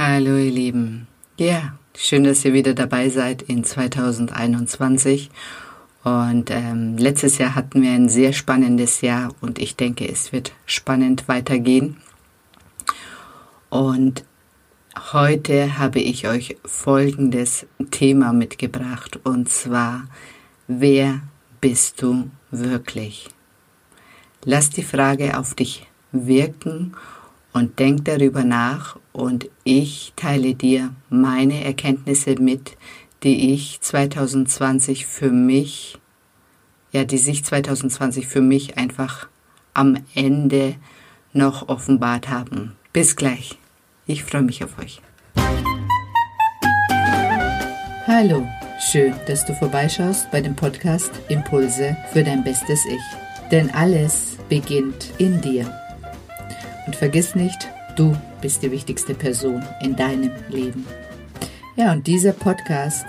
Hallo ihr Lieben. Ja, schön, dass ihr wieder dabei seid in 2021. Und ähm, letztes Jahr hatten wir ein sehr spannendes Jahr und ich denke, es wird spannend weitergehen. Und heute habe ich euch folgendes Thema mitgebracht und zwar, wer bist du wirklich? Lass die Frage auf dich wirken und denk darüber nach und ich teile dir meine Erkenntnisse mit, die ich 2020 für mich, ja, die sich 2020 für mich einfach am Ende noch offenbart haben. Bis gleich. Ich freue mich auf euch. Hallo, schön, dass du vorbeischaust bei dem Podcast Impulse für dein bestes Ich. Denn alles beginnt in dir. Und vergiss nicht, du bist die wichtigste Person in deinem Leben. Ja, und dieser Podcast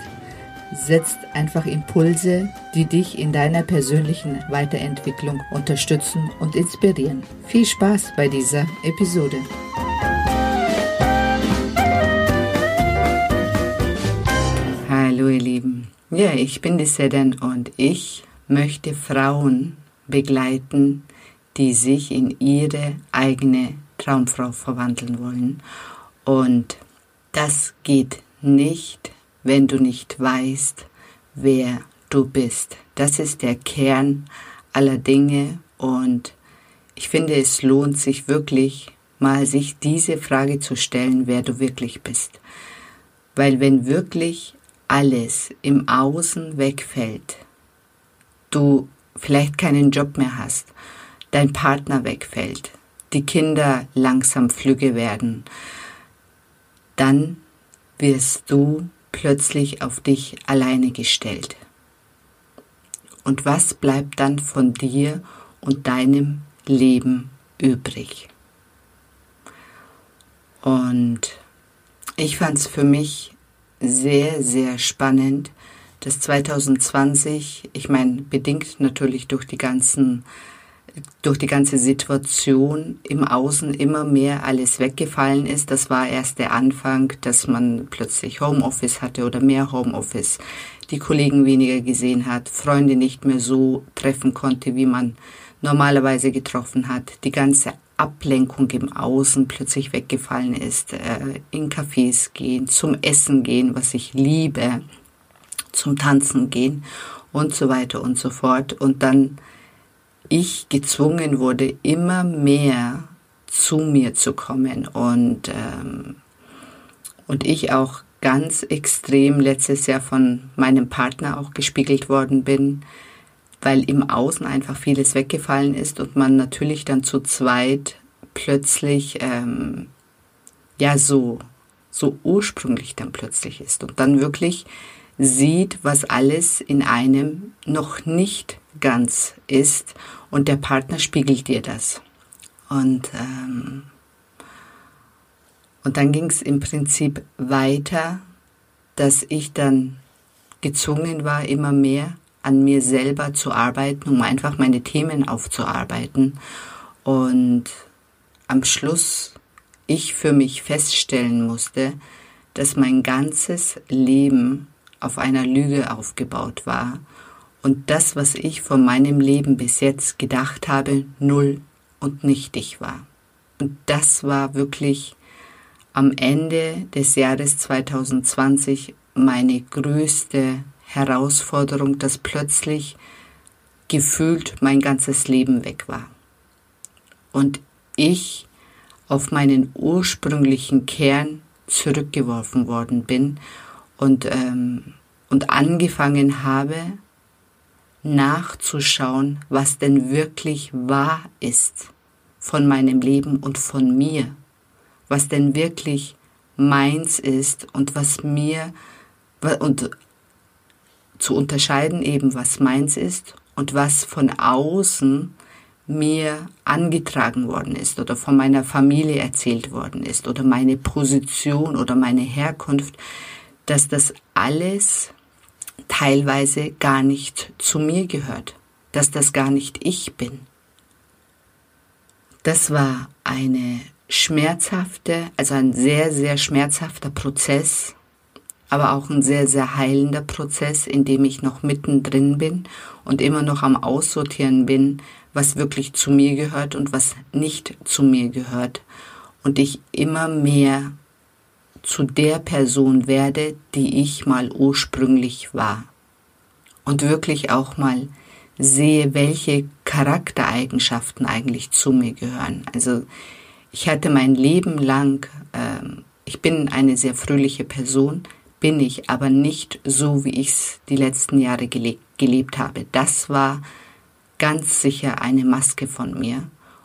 setzt einfach Impulse, die dich in deiner persönlichen Weiterentwicklung unterstützen und inspirieren. Viel Spaß bei dieser Episode. Hallo ihr Lieben. Ja, ich bin die Sedan und ich möchte Frauen begleiten, die sich in ihre eigene Traumfrau verwandeln wollen. Und das geht nicht, wenn du nicht weißt, wer du bist. Das ist der Kern aller Dinge und ich finde, es lohnt sich wirklich mal sich diese Frage zu stellen, wer du wirklich bist. Weil wenn wirklich alles im Außen wegfällt, du vielleicht keinen Job mehr hast, dein Partner wegfällt, die Kinder langsam flügge werden, dann wirst du plötzlich auf dich alleine gestellt. Und was bleibt dann von dir und deinem Leben übrig? Und ich fand es für mich sehr, sehr spannend, dass 2020, ich meine, bedingt natürlich durch die ganzen durch die ganze Situation im Außen immer mehr alles weggefallen ist. Das war erst der Anfang, dass man plötzlich Homeoffice hatte oder mehr Homeoffice, die Kollegen weniger gesehen hat, Freunde nicht mehr so treffen konnte, wie man normalerweise getroffen hat, die ganze Ablenkung im Außen plötzlich weggefallen ist, äh, in Cafés gehen, zum Essen gehen, was ich liebe, zum Tanzen gehen und so weiter und so fort. Und dann ich gezwungen wurde, immer mehr zu mir zu kommen und, ähm, und ich auch ganz extrem letztes Jahr von meinem Partner auch gespiegelt worden bin, weil im Außen einfach vieles weggefallen ist und man natürlich dann zu zweit plötzlich ähm, ja so so ursprünglich dann plötzlich ist und dann wirklich sieht, was alles in einem noch nicht ganz ist und der Partner spiegelt dir das. Und, ähm, und dann ging es im Prinzip weiter, dass ich dann gezwungen war, immer mehr an mir selber zu arbeiten, um einfach meine Themen aufzuarbeiten. Und am Schluss ich für mich feststellen musste, dass mein ganzes Leben auf einer Lüge aufgebaut war und das, was ich von meinem Leben bis jetzt gedacht habe, null und nichtig war. Und das war wirklich am Ende des Jahres 2020 meine größte Herausforderung, dass plötzlich gefühlt mein ganzes Leben weg war. Und ich auf meinen ursprünglichen Kern zurückgeworfen worden bin und, ähm, und angefangen habe, nachzuschauen, was denn wirklich wahr ist von meinem Leben und von mir, was denn wirklich meins ist und was mir und zu unterscheiden eben, was meins ist und was von außen mir angetragen worden ist oder von meiner Familie erzählt worden ist oder meine Position oder meine Herkunft, dass das alles teilweise gar nicht zu mir gehört, dass das gar nicht ich bin. Das war eine schmerzhafte, also ein sehr, sehr schmerzhafter Prozess, aber auch ein sehr, sehr heilender Prozess, in dem ich noch mittendrin bin und immer noch am Aussortieren bin, was wirklich zu mir gehört und was nicht zu mir gehört. Und ich immer mehr zu der Person werde, die ich mal ursprünglich war. Und wirklich auch mal sehe, welche Charaktereigenschaften eigentlich zu mir gehören. Also ich hatte mein Leben lang, äh, ich bin eine sehr fröhliche Person, bin ich, aber nicht so, wie ich es die letzten Jahre gele gelebt habe. Das war ganz sicher eine Maske von mir,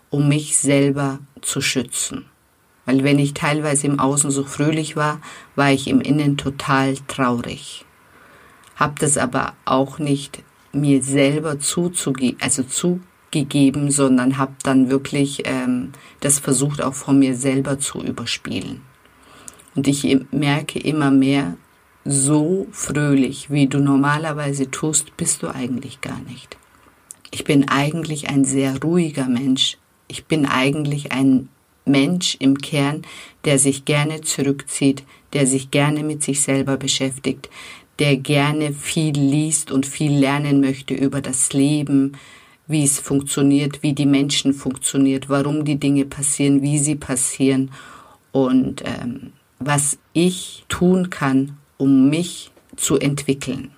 um mich selber zu schützen. Weil wenn ich teilweise im Außen so fröhlich war, war ich im Innen total traurig. Hab das aber auch nicht mir selber zuzugeben, also zugegeben, sondern hab dann wirklich ähm, das versucht auch von mir selber zu überspielen. Und ich merke immer mehr, so fröhlich, wie du normalerweise tust, bist du eigentlich gar nicht. Ich bin eigentlich ein sehr ruhiger Mensch. Ich bin eigentlich ein Mensch im Kern, der sich gerne zurückzieht, der sich gerne mit sich selber beschäftigt, der gerne viel liest und viel lernen möchte über das Leben, wie es funktioniert, wie die Menschen funktioniert, warum die Dinge passieren, wie sie passieren und ähm, was ich tun kann, um mich zu entwickeln.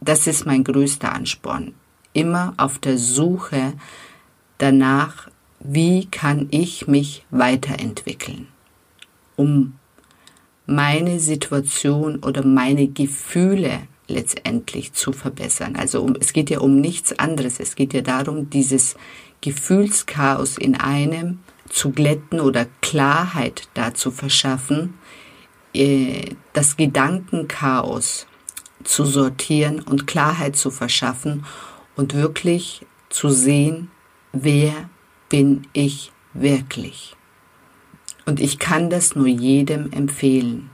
Das ist mein größter Ansporn. Immer auf der Suche danach, wie kann ich mich weiterentwickeln, um meine Situation oder meine Gefühle letztendlich zu verbessern. Also um, es geht ja um nichts anderes. Es geht ja darum, dieses Gefühlschaos in einem zu glätten oder Klarheit dazu verschaffen, äh, das Gedankenchaos zu sortieren und Klarheit zu verschaffen und wirklich zu sehen, wer bin ich wirklich. Und ich kann das nur jedem empfehlen.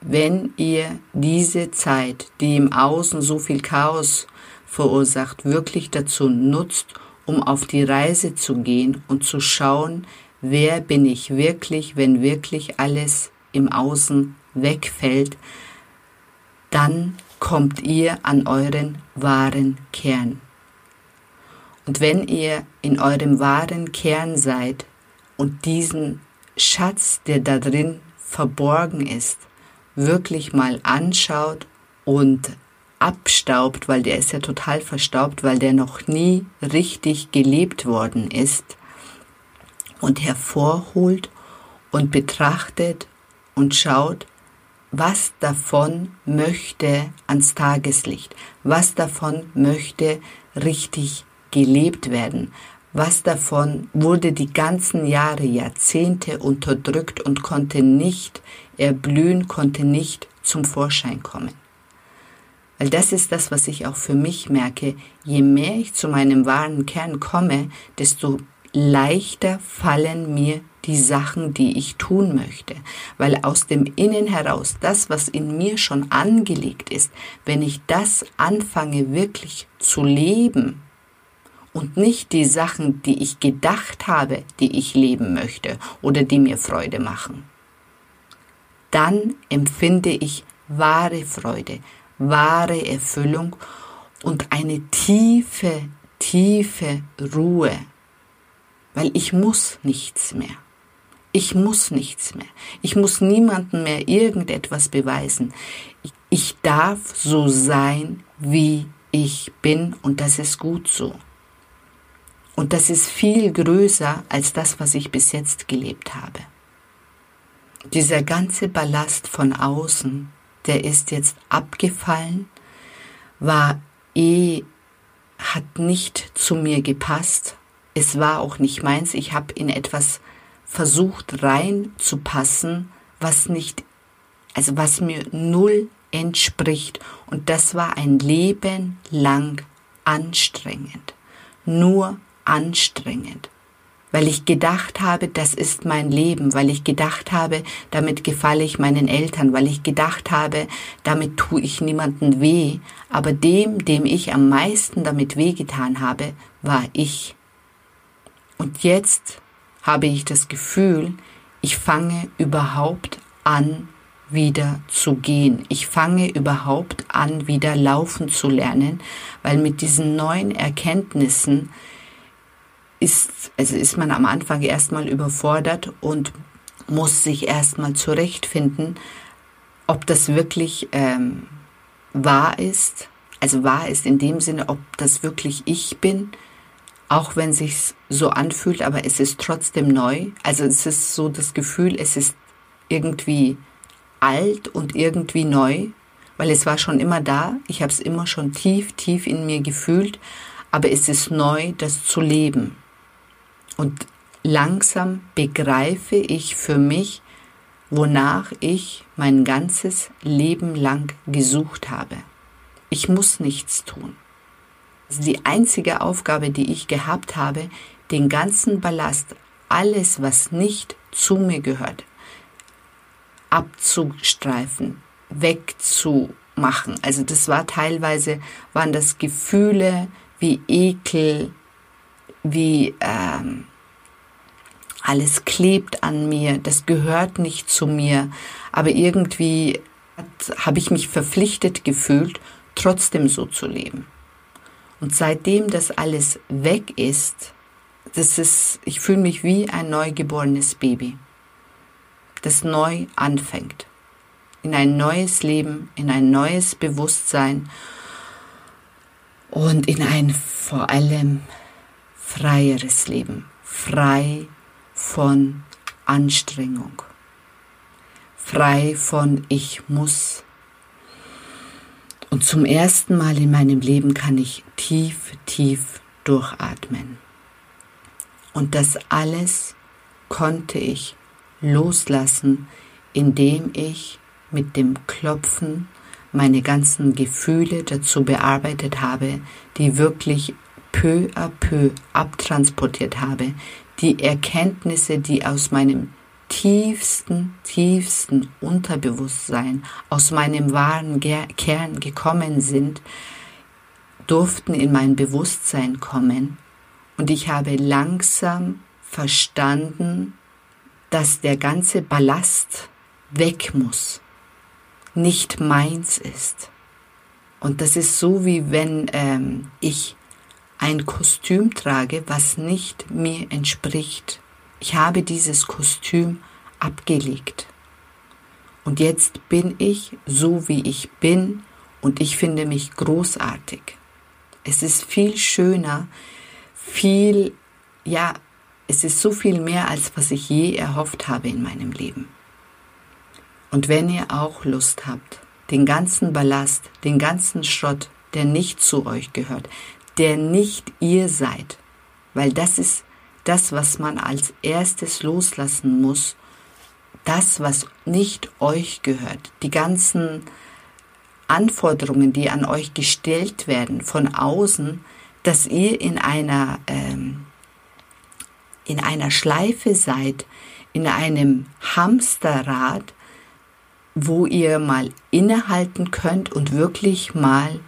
Wenn ihr diese Zeit, die im Außen so viel Chaos verursacht, wirklich dazu nutzt, um auf die Reise zu gehen und zu schauen, wer bin ich wirklich, wenn wirklich alles im Außen wegfällt, dann kommt ihr an euren wahren Kern. Und wenn ihr in eurem wahren Kern seid und diesen Schatz, der da drin verborgen ist, wirklich mal anschaut und abstaubt, weil der ist ja total verstaubt, weil der noch nie richtig gelebt worden ist und hervorholt und betrachtet und schaut, was davon möchte ans Tageslicht, was davon möchte richtig gelebt werden, was davon wurde die ganzen Jahre, Jahrzehnte unterdrückt und konnte nicht erblühen, konnte nicht zum Vorschein kommen. Weil das ist das, was ich auch für mich merke. Je mehr ich zu meinem wahren Kern komme, desto leichter fallen mir die Sachen, die ich tun möchte. Weil aus dem Innen heraus, das, was in mir schon angelegt ist, wenn ich das anfange wirklich zu leben und nicht die Sachen, die ich gedacht habe, die ich leben möchte oder die mir Freude machen, dann empfinde ich wahre Freude, wahre Erfüllung und eine tiefe, tiefe Ruhe weil ich muss nichts mehr. Ich muss nichts mehr. Ich muss niemandem mehr irgendetwas beweisen. Ich darf so sein, wie ich bin und das ist gut so. Und das ist viel größer als das, was ich bis jetzt gelebt habe. Dieser ganze Ballast von außen, der ist jetzt abgefallen, war eh, hat nicht zu mir gepasst es war auch nicht meins. Ich habe in etwas versucht reinzupassen, was nicht, also was mir null entspricht. Und das war ein Leben lang anstrengend. Nur anstrengend. Weil ich gedacht habe, das ist mein Leben, weil ich gedacht habe, damit gefalle ich meinen Eltern, weil ich gedacht habe, damit tue ich niemanden weh, aber dem, dem ich am meisten damit wehgetan habe, war ich. Und jetzt habe ich das Gefühl, ich fange überhaupt an, wieder zu gehen. Ich fange überhaupt an, wieder laufen zu lernen, weil mit diesen neuen Erkenntnissen ist, also ist man am Anfang erstmal überfordert und muss sich erstmal zurechtfinden, ob das wirklich ähm, wahr ist. Also wahr ist in dem Sinne, ob das wirklich ich bin, auch wenn sich's so anfühlt, aber es ist trotzdem neu. Also es ist so das Gefühl, es ist irgendwie alt und irgendwie neu, weil es war schon immer da. Ich habe es immer schon tief, tief in mir gefühlt, aber es ist neu, das zu leben. Und langsam begreife ich für mich, wonach ich mein ganzes Leben lang gesucht habe. Ich muss nichts tun. Die einzige Aufgabe, die ich gehabt habe, den ganzen Ballast, alles, was nicht zu mir gehört, abzustreifen, wegzumachen. Also das war teilweise, waren das Gefühle wie Ekel, wie ähm, alles klebt an mir, das gehört nicht zu mir, aber irgendwie habe ich mich verpflichtet gefühlt, trotzdem so zu leben. Und seitdem das alles weg ist, das ist, ich fühle mich wie ein neugeborenes Baby das neu anfängt. In ein neues Leben, in ein neues Bewusstsein und in ein vor allem freieres Leben, frei von Anstrengung, frei von ich muss. Und zum ersten Mal in meinem Leben kann ich tief, tief durchatmen. Und das alles konnte ich loslassen, indem ich mit dem Klopfen meine ganzen Gefühle dazu bearbeitet habe, die wirklich peu à peu abtransportiert habe, die Erkenntnisse, die aus meinem tiefsten, tiefsten Unterbewusstsein, aus meinem wahren Kern gekommen sind, durften in mein Bewusstsein kommen und ich habe langsam verstanden, dass der ganze Ballast weg muss, nicht meins ist. Und das ist so, wie wenn ähm, ich ein Kostüm trage, was nicht mir entspricht. Ich habe dieses Kostüm abgelegt. Und jetzt bin ich so, wie ich bin und ich finde mich großartig. Es ist viel schöner, viel, ja, es ist so viel mehr, als was ich je erhofft habe in meinem Leben. Und wenn ihr auch Lust habt, den ganzen Ballast, den ganzen Schrott, der nicht zu euch gehört, der nicht ihr seid, weil das ist das, was man als erstes loslassen muss, das, was nicht euch gehört, die ganzen Anforderungen, die an euch gestellt werden von außen, dass ihr in einer ähm, in einer Schleife seid, in einem Hamsterrad, wo ihr mal innehalten könnt und wirklich mal,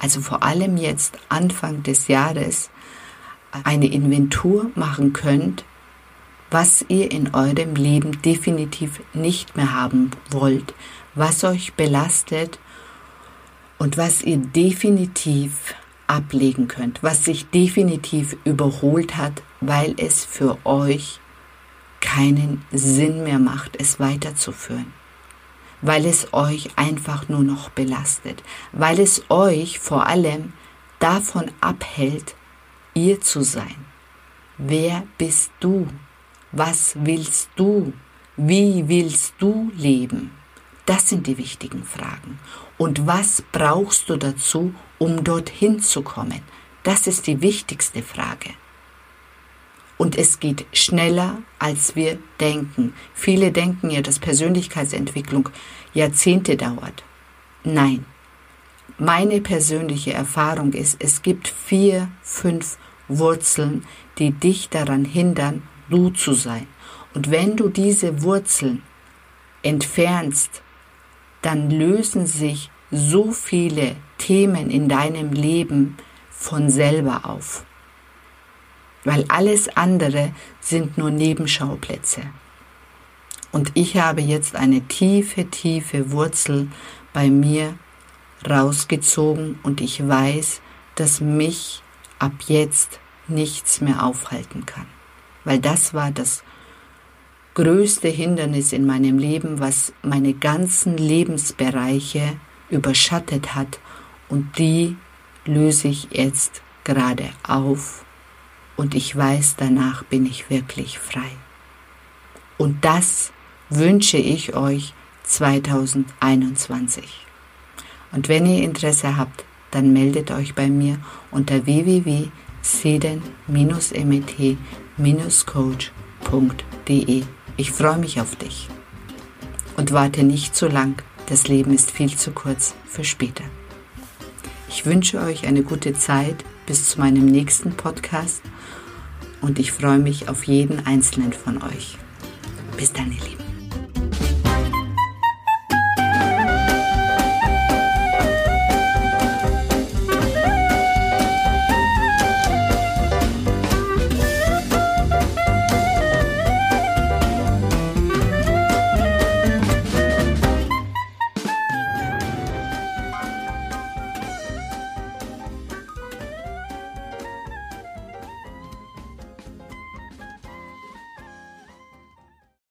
also vor allem jetzt Anfang des Jahres, eine Inventur machen könnt, was ihr in eurem Leben definitiv nicht mehr haben wollt, was euch belastet und was ihr definitiv ablegen könnt, was sich definitiv überholt hat, weil es für euch keinen Sinn mehr macht, es weiterzuführen, weil es euch einfach nur noch belastet, weil es euch vor allem davon abhält, ihr zu sein. Wer bist du? Was willst du? Wie willst du leben? Das sind die wichtigen Fragen. Und was brauchst du dazu, um dorthin zu kommen? Das ist die wichtigste Frage. Und es geht schneller, als wir denken. Viele denken ja, dass Persönlichkeitsentwicklung Jahrzehnte dauert. Nein. Meine persönliche Erfahrung ist, es gibt vier, fünf Wurzeln, die dich daran hindern, du zu sein. Und wenn du diese Wurzeln entfernst, dann lösen sich so viele Themen in deinem Leben von selber auf. Weil alles andere sind nur Nebenschauplätze. Und ich habe jetzt eine tiefe, tiefe Wurzel bei mir rausgezogen und ich weiß, dass mich ab jetzt nichts mehr aufhalten kann. Weil das war das größte Hindernis in meinem Leben, was meine ganzen Lebensbereiche überschattet hat und die löse ich jetzt gerade auf und ich weiß, danach bin ich wirklich frei. Und das wünsche ich euch 2021. Und wenn ihr Interesse habt, dann meldet euch bei mir unter www.seden-met-coach.de. Ich freue mich auf dich. Und warte nicht zu lang, das Leben ist viel zu kurz für später. Ich wünsche euch eine gute Zeit bis zu meinem nächsten Podcast und ich freue mich auf jeden einzelnen von euch. Bis dann, ihr Lieben.